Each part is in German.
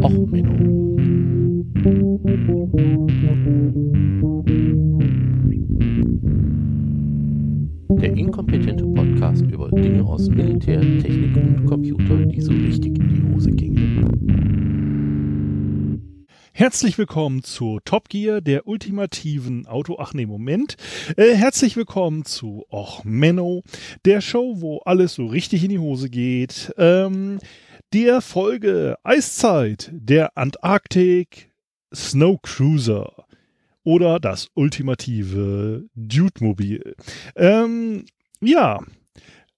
Och, Menno. Der inkompetente Podcast über Dinge aus Militär, Technik und Computer, die so richtig in die Hose gingen. Herzlich willkommen zu Top Gear, der ultimativen Auto. Ach nee, Moment. Äh, herzlich willkommen zu Och Menno, der Show, wo alles so richtig in die Hose geht. Ähm, der Folge Eiszeit, der Antarktik Snow Cruiser oder das ultimative Dude-Mobil. Ähm, ja,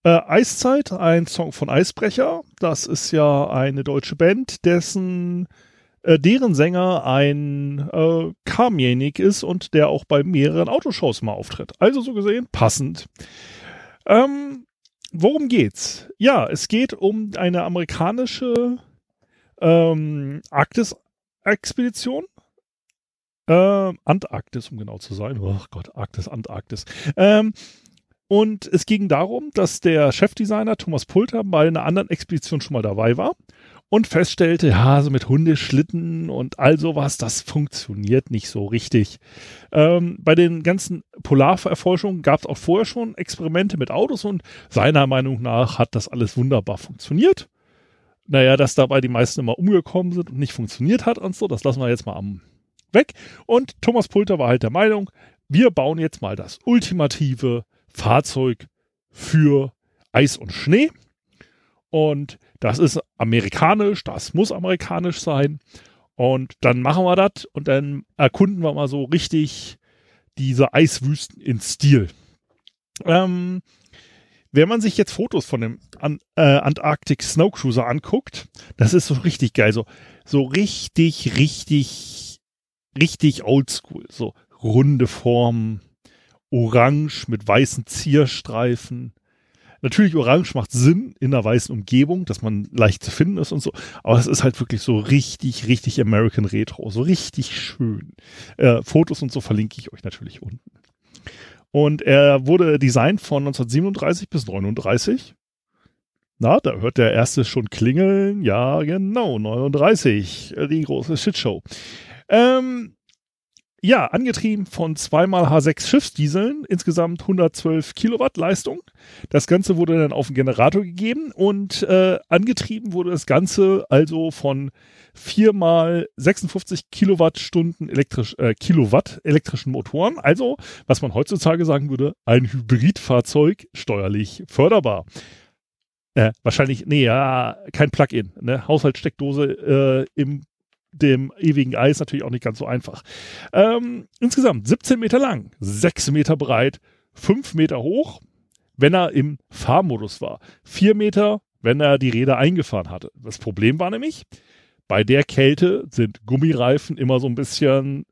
äh, Eiszeit, ein Song von Eisbrecher. Das ist ja eine deutsche Band, dessen äh, deren Sänger ein äh, Kamienik ist und der auch bei mehreren Autoshows mal auftritt. Also so gesehen passend. Ähm, worum geht's? Ja, es geht um eine amerikanische ähm, Arktis-Expedition. Äh, Antarktis, um genau zu sein. Oh Gott, Arktis, Antarktis. Ähm, und es ging darum, dass der Chefdesigner Thomas Pulter bei einer anderen Expedition schon mal dabei war und feststellte, ja, so mit Hundeschlitten und all sowas, das funktioniert nicht so richtig. Ähm, bei den ganzen Polarerforschungen gab es auch vorher schon Experimente mit Autos und seiner Meinung nach hat das alles wunderbar funktioniert. Naja, dass dabei die meisten immer umgekommen sind und nicht funktioniert hat und so, das lassen wir jetzt mal am weg. Und Thomas Pulter war halt der Meinung, wir bauen jetzt mal das ultimative Fahrzeug für Eis und Schnee. Und das ist amerikanisch, das muss amerikanisch sein. Und dann machen wir das und dann erkunden wir mal so richtig diese Eiswüsten in Stil. Ähm, wenn man sich jetzt Fotos von dem An äh, Antarctic Snow Cruiser anguckt, das ist so richtig geil. So, so richtig, richtig, richtig oldschool. So runde Formen, orange mit weißen Zierstreifen. Natürlich, orange macht Sinn in einer weißen Umgebung, dass man leicht zu finden ist und so. Aber es ist halt wirklich so richtig, richtig American Retro. So richtig schön. Äh, Fotos und so verlinke ich euch natürlich unten. Und er wurde designt von 1937 bis 39. Na, da hört der erste schon klingeln. Ja, genau, 39. Die große Shitshow. Ähm, ja, angetrieben von zweimal H6 Schiffsdieseln, insgesamt 112 Kilowatt Leistung. Das Ganze wurde dann auf den Generator gegeben und äh, angetrieben wurde das Ganze also von viermal 56 Kilowattstunden elektrisch, äh, Kilowatt elektrischen Motoren. Also, was man heutzutage sagen würde, ein Hybridfahrzeug steuerlich förderbar. Äh, wahrscheinlich, nee, ja, kein Plug-in. Ne? Haushaltssteckdose äh, im dem ewigen Eis natürlich auch nicht ganz so einfach. Ähm, insgesamt 17 Meter lang, 6 Meter breit, 5 Meter hoch, wenn er im Fahrmodus war. 4 Meter, wenn er die Räder eingefahren hatte. Das Problem war nämlich, bei der Kälte sind Gummireifen immer so ein bisschen,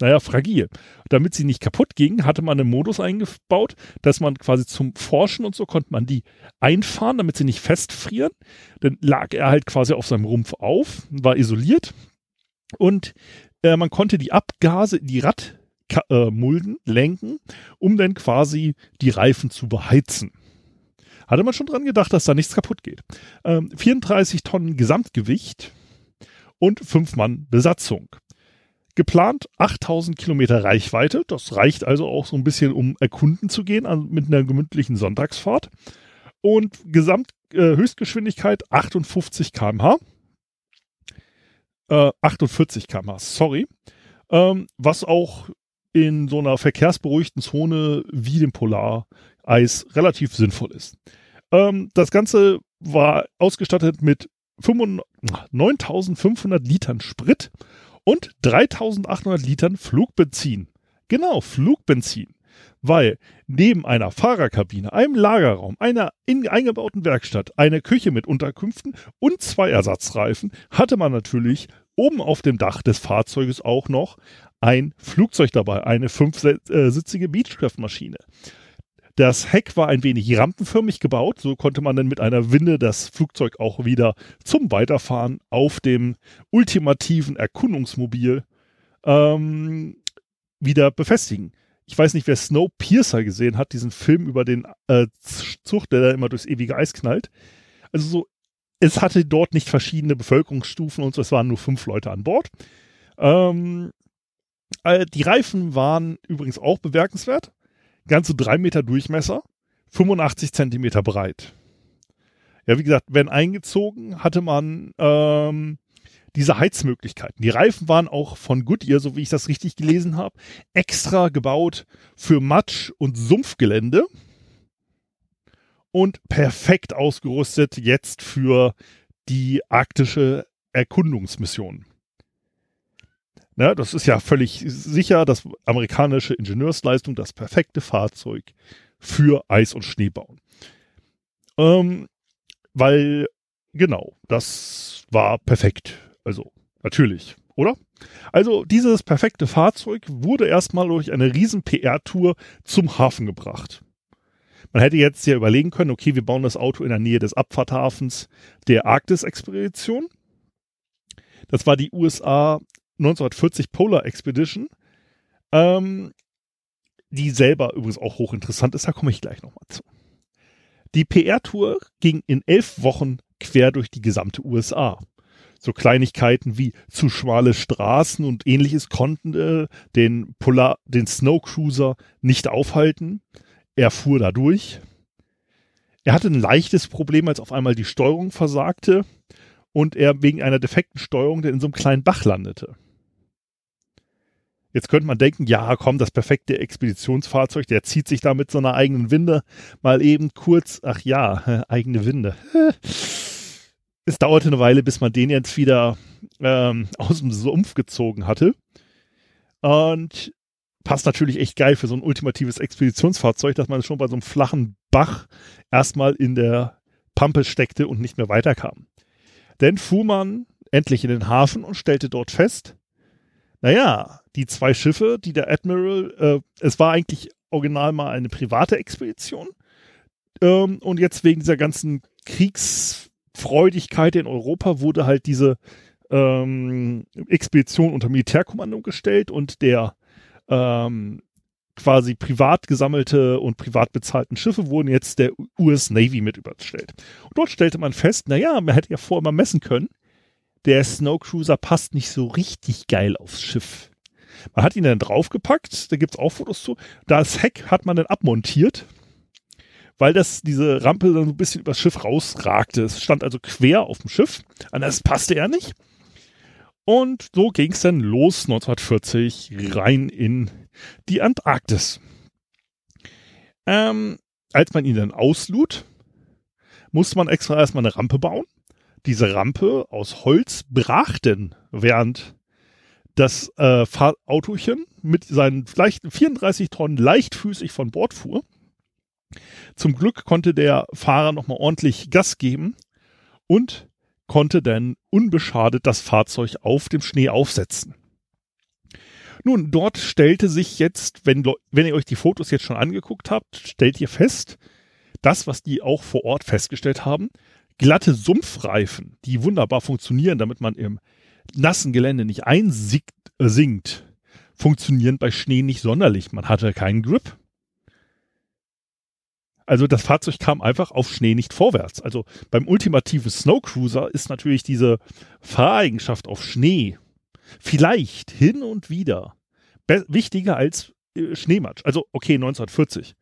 naja, fragil. Damit sie nicht kaputt gingen, hatte man einen Modus eingebaut, dass man quasi zum Forschen und so konnte man die einfahren, damit sie nicht festfrieren. Dann lag er halt quasi auf seinem Rumpf auf, war isoliert. Und äh, man konnte die Abgase in die Radmulden äh, lenken, um dann quasi die Reifen zu beheizen. Hatte man schon dran gedacht, dass da nichts kaputt geht. Ähm, 34 Tonnen Gesamtgewicht und 5 Mann Besatzung. Geplant 8000 Kilometer Reichweite. Das reicht also auch so ein bisschen, um erkunden zu gehen an, mit einer gemütlichen Sonntagsfahrt. Und Gesamthöchstgeschwindigkeit äh, 58 km/h äh, 48 km sorry. Ähm, was auch in so einer verkehrsberuhigten Zone wie dem Polareis relativ sinnvoll ist. Ähm, das Ganze war ausgestattet mit 9500 Litern Sprit und 3800 Litern Flugbenzin. Genau, Flugbenzin. Weil neben einer Fahrerkabine, einem Lagerraum, einer in, eingebauten Werkstatt, einer Küche mit Unterkünften und zwei Ersatzreifen hatte man natürlich oben auf dem Dach des Fahrzeuges auch noch ein Flugzeug dabei, eine fünfsitzige Beechcraft-Maschine. Das Heck war ein wenig rampenförmig gebaut, so konnte man dann mit einer Winde das Flugzeug auch wieder zum Weiterfahren auf dem ultimativen Erkundungsmobil ähm, wieder befestigen. Ich weiß nicht, wer Snowpiercer gesehen hat, diesen Film über den äh, Zug, der da immer durchs ewige Eis knallt. Also so es hatte dort nicht verschiedene Bevölkerungsstufen und so, es waren nur fünf Leute an Bord. Ähm, äh, die Reifen waren übrigens auch bemerkenswert. Ganze drei Meter Durchmesser, 85 Zentimeter breit. Ja, wie gesagt, wenn eingezogen, hatte man ähm, diese Heizmöglichkeiten. Die Reifen waren auch von Goodyear, so wie ich das richtig gelesen habe, extra gebaut für Matsch- und Sumpfgelände und perfekt ausgerüstet jetzt für die arktische Erkundungsmission. Ne, das ist ja völlig sicher, dass amerikanische Ingenieursleistung das perfekte Fahrzeug für Eis- und Schneebau. Ähm, weil, genau, das war perfekt. Also, natürlich, oder? Also, dieses perfekte Fahrzeug wurde erstmal durch eine riesen PR-Tour zum Hafen gebracht. Man hätte jetzt ja überlegen können, okay, wir bauen das Auto in der Nähe des Abfahrthafens der Arktis-Expedition. Das war die USA 1940 Polar Expedition, ähm, die selber übrigens auch hochinteressant ist, da komme ich gleich nochmal zu. Die PR-Tour ging in elf Wochen quer durch die gesamte USA. So Kleinigkeiten wie zu schmale Straßen und ähnliches konnten äh, den, Polar, den Snow Cruiser nicht aufhalten. Er fuhr da durch. Er hatte ein leichtes Problem, als auf einmal die Steuerung versagte und er wegen einer defekten Steuerung in so einem kleinen Bach landete. Jetzt könnte man denken, ja, komm, das perfekte Expeditionsfahrzeug, der zieht sich da mit so einer eigenen Winde mal eben kurz, ach ja, eigene Winde. Es dauerte eine Weile, bis man den jetzt wieder ähm, aus dem Sumpf gezogen hatte. Und passt natürlich echt geil für so ein ultimatives Expeditionsfahrzeug, dass man schon bei so einem flachen Bach erstmal in der Pampe steckte und nicht mehr weiterkam. Denn fuhr man endlich in den Hafen und stellte dort fest, naja, die zwei Schiffe, die der Admiral, äh, es war eigentlich original mal eine private Expedition. Ähm, und jetzt wegen dieser ganzen Kriegsfreudigkeit in Europa wurde halt diese ähm, Expedition unter Militärkommando gestellt und der ähm, quasi privat gesammelte und privat bezahlten Schiffe wurden jetzt der US Navy mit überstellt. Und dort stellte man fest, naja, man hätte ja vorher mal messen können, der Snow Cruiser passt nicht so richtig geil aufs Schiff. Man hat ihn dann draufgepackt, da gibt's auch Fotos zu. Das Heck hat man dann abmontiert, weil das diese Rampe dann so ein bisschen übers Schiff rausragte. Es stand also quer auf dem Schiff, anders passte er nicht. Und so ging es dann los 1940 rein in die Antarktis. Ähm, als man ihn dann auslud, musste man extra erstmal eine Rampe bauen. Diese Rampe aus Holz brach denn, während das äh, Autochen mit seinen leichten 34 Tonnen leichtfüßig von Bord fuhr. Zum Glück konnte der Fahrer nochmal ordentlich Gas geben und konnte dann unbeschadet das Fahrzeug auf dem Schnee aufsetzen. Nun, dort stellte sich jetzt, wenn, wenn ihr euch die Fotos jetzt schon angeguckt habt, stellt ihr fest, das, was die auch vor Ort festgestellt haben, glatte Sumpfreifen, die wunderbar funktionieren, damit man im nassen Gelände nicht einsinkt, äh, funktionieren bei Schnee nicht sonderlich. Man hatte keinen Grip. Also das Fahrzeug kam einfach auf Schnee nicht vorwärts. Also beim ultimativen Snowcruiser ist natürlich diese Fahreigenschaft auf Schnee vielleicht hin und wieder wichtiger als äh, Schneematsch. Also okay, 1940.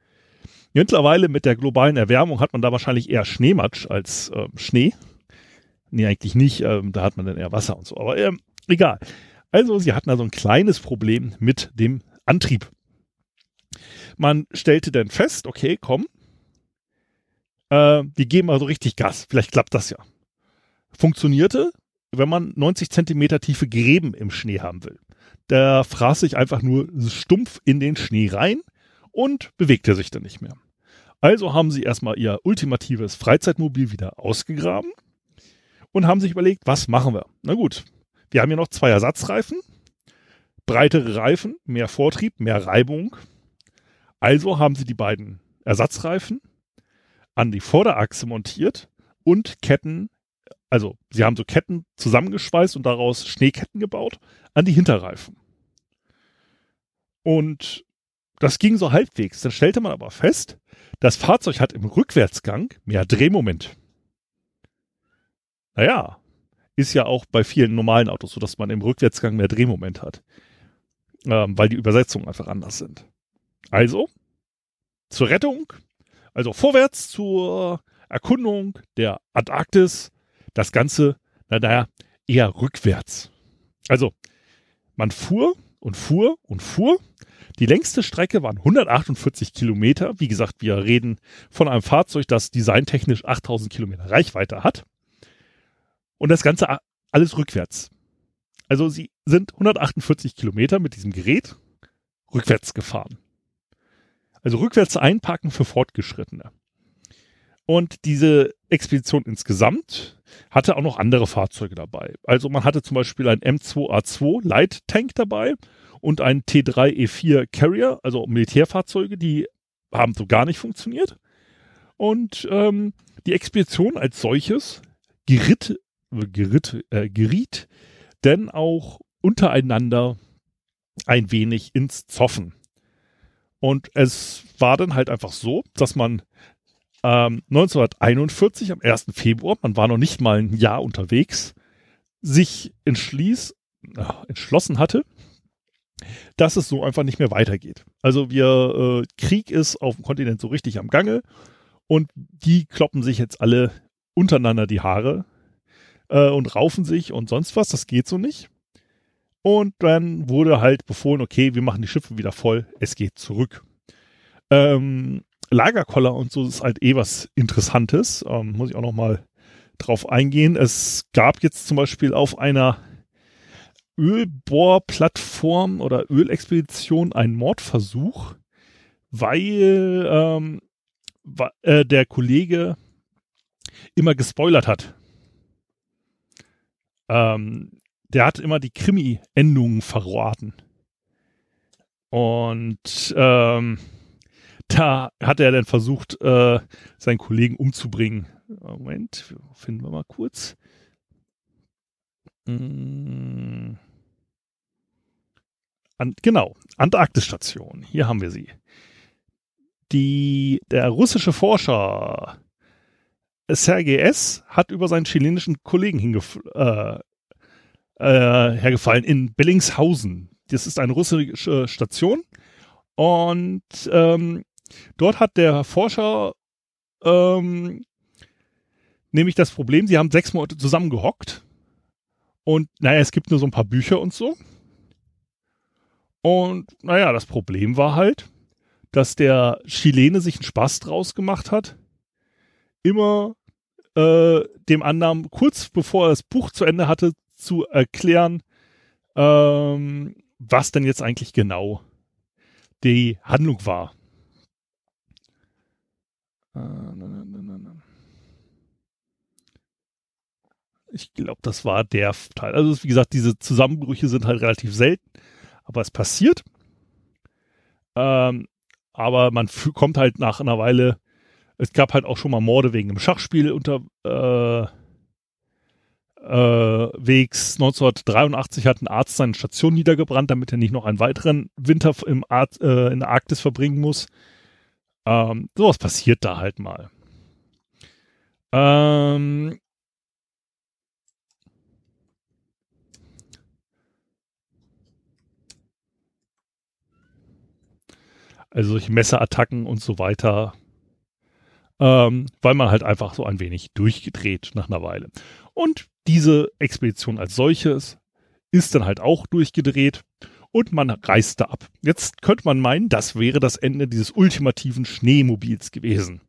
Mittlerweile mit der globalen Erwärmung hat man da wahrscheinlich eher Schneematsch als äh, Schnee. Nee, eigentlich nicht. Ähm, da hat man dann eher Wasser und so. Aber ähm, egal. Also sie hatten also ein kleines Problem mit dem Antrieb. Man stellte dann fest, okay, komm, äh, die geben also richtig Gas. Vielleicht klappt das ja. Funktionierte, wenn man 90 Zentimeter tiefe Gräben im Schnee haben will. Der fraß sich einfach nur stumpf in den Schnee rein und bewegte sich dann nicht mehr. Also haben sie erstmal ihr ultimatives Freizeitmobil wieder ausgegraben und haben sich überlegt, was machen wir? Na gut, wir haben hier noch zwei Ersatzreifen, breitere Reifen, mehr Vortrieb, mehr Reibung. Also haben sie die beiden Ersatzreifen an die Vorderachse montiert und Ketten, also sie haben so Ketten zusammengeschweißt und daraus Schneeketten gebaut, an die Hinterreifen. Und das ging so halbwegs. Dann stellte man aber fest, das Fahrzeug hat im Rückwärtsgang mehr Drehmoment. naja, ist ja auch bei vielen normalen Autos so, dass man im Rückwärtsgang mehr Drehmoment hat. Ähm, weil die Übersetzungen einfach anders sind. Also, zur Rettung, also vorwärts zur Erkundung der Antarktis, das Ganze, naja, eher rückwärts. Also, man fuhr und fuhr und fuhr. Die längste Strecke waren 148 Kilometer. Wie gesagt, wir reden von einem Fahrzeug, das designtechnisch 8000 Kilometer Reichweite hat. Und das Ganze alles rückwärts. Also sie sind 148 Kilometer mit diesem Gerät rückwärts gefahren. Also rückwärts einparken für Fortgeschrittene. Und diese Expedition insgesamt hatte auch noch andere Fahrzeuge dabei. Also man hatte zum Beispiel ein M2A2 Light Tank dabei und ein T3E4 Carrier, also Militärfahrzeuge, die haben so gar nicht funktioniert. Und ähm, die Expedition als solches geritt, geritt, äh, geriet denn auch untereinander ein wenig ins Zoffen. Und es war dann halt einfach so, dass man ähm, 1941 am 1. Februar, man war noch nicht mal ein Jahr unterwegs, sich entschließ, äh, entschlossen hatte, dass es so einfach nicht mehr weitergeht. Also wir, äh, Krieg ist auf dem Kontinent so richtig am Gange und die kloppen sich jetzt alle untereinander die Haare äh, und raufen sich und sonst was. Das geht so nicht. Und dann wurde halt befohlen, okay, wir machen die Schiffe wieder voll, es geht zurück. Ähm, Lagerkoller und so ist halt eh was Interessantes. Ähm, muss ich auch noch mal drauf eingehen. Es gab jetzt zum Beispiel auf einer Ölbohrplattform oder Ölexpedition einen Mordversuch, weil ähm, äh, der Kollege immer gespoilert hat. Ähm, der hat immer die Krimi-Endungen verraten. Und ähm, da hat er dann versucht, äh, seinen Kollegen umzubringen. Moment, finden wir mal kurz. Hm. An, genau, Antarktisstation. Hier haben wir sie. Die, der russische Forscher Sergei S. hat über seinen chilenischen Kollegen äh, äh, hergefallen in Bellingshausen. Das ist eine russische Station. Und ähm, Dort hat der Forscher ähm, nämlich das Problem, sie haben sechs Monate zusammen gehockt und naja, es gibt nur so ein paar Bücher und so. Und naja, das Problem war halt, dass der Chilene sich einen Spaß draus gemacht hat, immer äh, dem anderen kurz bevor er das Buch zu Ende hatte, zu erklären, ähm, was denn jetzt eigentlich genau die Handlung war. Ich glaube, das war der Teil. Also, wie gesagt, diese Zusammenbrüche sind halt relativ selten, aber es passiert. Ähm, aber man kommt halt nach einer Weile. Es gab halt auch schon mal Morde wegen einem Schachspiel unter äh, äh, wegs 1983 hat ein Arzt seine Station niedergebrannt, damit er nicht noch einen weiteren Winter im Ar äh, in der Arktis verbringen muss. Ähm, sowas passiert da halt mal. Ähm, also solche Messerattacken und so weiter, ähm, weil man halt einfach so ein wenig durchgedreht nach einer Weile. Und diese Expedition als solches ist dann halt auch durchgedreht und man reiste ab. Jetzt könnte man meinen, das wäre das Ende dieses ultimativen Schneemobils gewesen.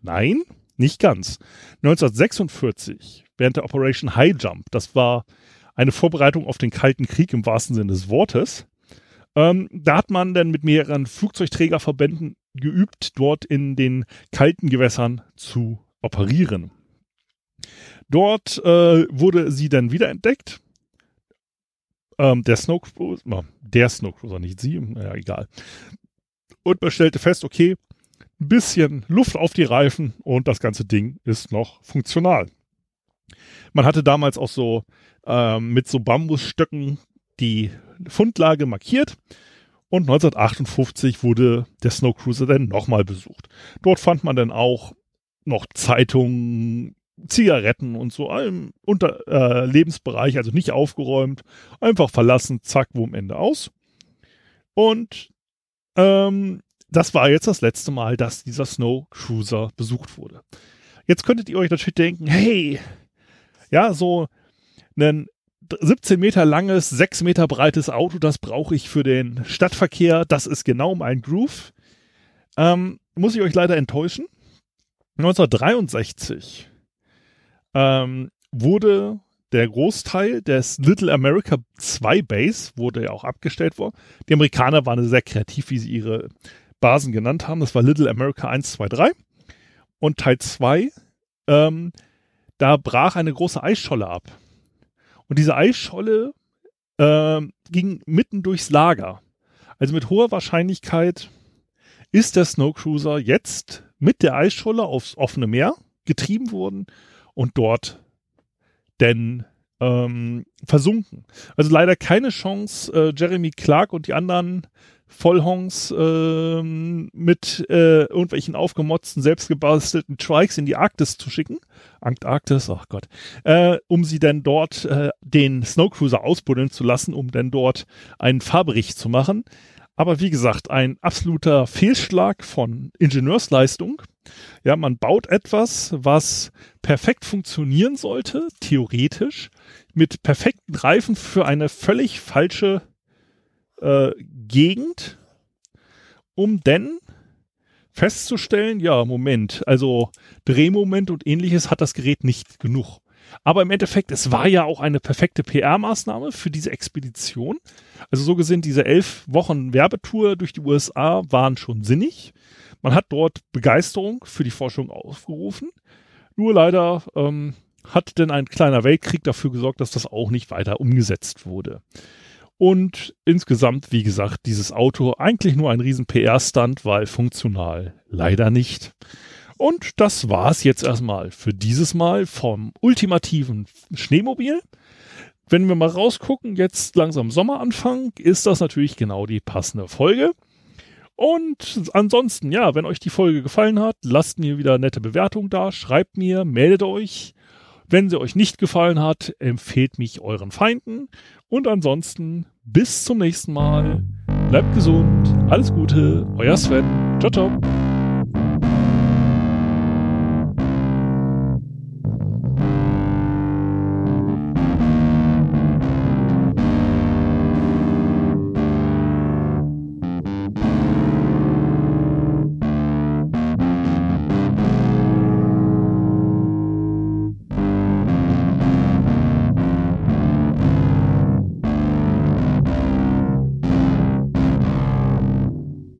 Nein, nicht ganz. 1946, während der Operation High Jump, das war eine Vorbereitung auf den Kalten Krieg im wahrsten Sinne des Wortes, ähm, da hat man dann mit mehreren Flugzeugträgerverbänden geübt, dort in den kalten Gewässern zu operieren. Dort äh, wurde sie dann wiederentdeckt ähm, der Snowcruiser, der Snowcruiser, nicht sie, naja, egal. Und man stellte fest, okay, ein bisschen Luft auf die Reifen und das ganze Ding ist noch funktional. Man hatte damals auch so ähm, mit so Bambusstöcken die Fundlage markiert und 1958 wurde der Snowcruiser dann nochmal besucht. Dort fand man dann auch noch Zeitungen, Zigaretten und so allem unter äh, Lebensbereich, also nicht aufgeräumt, einfach verlassen, zack, wo am Ende aus. Und ähm, das war jetzt das letzte Mal, dass dieser Snow Cruiser besucht wurde. Jetzt könntet ihr euch natürlich denken, hey, ja, so ein 17 Meter langes, 6 Meter breites Auto, das brauche ich für den Stadtverkehr. Das ist genau mein Groove. Ähm, muss ich euch leider enttäuschen. 1963 ähm, wurde der Großteil des Little America 2 Base, wurde ja auch abgestellt worden. Die Amerikaner waren sehr kreativ, wie sie ihre Basen genannt haben. Das war Little America 1, 2, 3. Und Teil 2, ähm, da brach eine große Eisscholle ab. Und diese Eisscholle äh, ging mitten durchs Lager. Also mit hoher Wahrscheinlichkeit ist der Snowcruiser jetzt mit der Eisscholle aufs offene Meer getrieben worden und dort denn ähm, versunken. Also leider keine Chance, äh, Jeremy Clark und die anderen Vollhongs äh, mit äh, irgendwelchen aufgemotzten, selbstgebastelten Trikes in die Arktis zu schicken. Antarktis, ach Gott, äh, um sie dann dort äh, den Snowcruiser ausbuddeln zu lassen, um dann dort einen Fahrbericht zu machen. Aber wie gesagt, ein absoluter Fehlschlag von Ingenieursleistung. Ja, man baut etwas, was perfekt funktionieren sollte, theoretisch, mit perfekten Reifen für eine völlig falsche äh, Gegend, um denn festzustellen, ja, Moment, also Drehmoment und ähnliches hat das Gerät nicht genug. Aber im Endeffekt, es war ja auch eine perfekte PR-Maßnahme für diese Expedition. Also so gesehen, diese elf Wochen Werbetour durch die USA waren schon sinnig. Man hat dort Begeisterung für die Forschung aufgerufen. Nur leider ähm, hat denn ein kleiner Weltkrieg dafür gesorgt, dass das auch nicht weiter umgesetzt wurde. Und insgesamt, wie gesagt, dieses Auto eigentlich nur ein riesen PR-Stunt, weil funktional leider nicht. Und das war's jetzt erstmal für dieses Mal vom ultimativen Schneemobil. Wenn wir mal rausgucken, jetzt langsam Sommeranfang, ist das natürlich genau die passende Folge. Und ansonsten, ja, wenn euch die Folge gefallen hat, lasst mir wieder nette Bewertung da, schreibt mir, meldet euch. Wenn sie euch nicht gefallen hat, empfehlt mich euren Feinden. Und ansonsten bis zum nächsten Mal. Bleibt gesund, alles Gute, euer Sven. Ciao, ciao.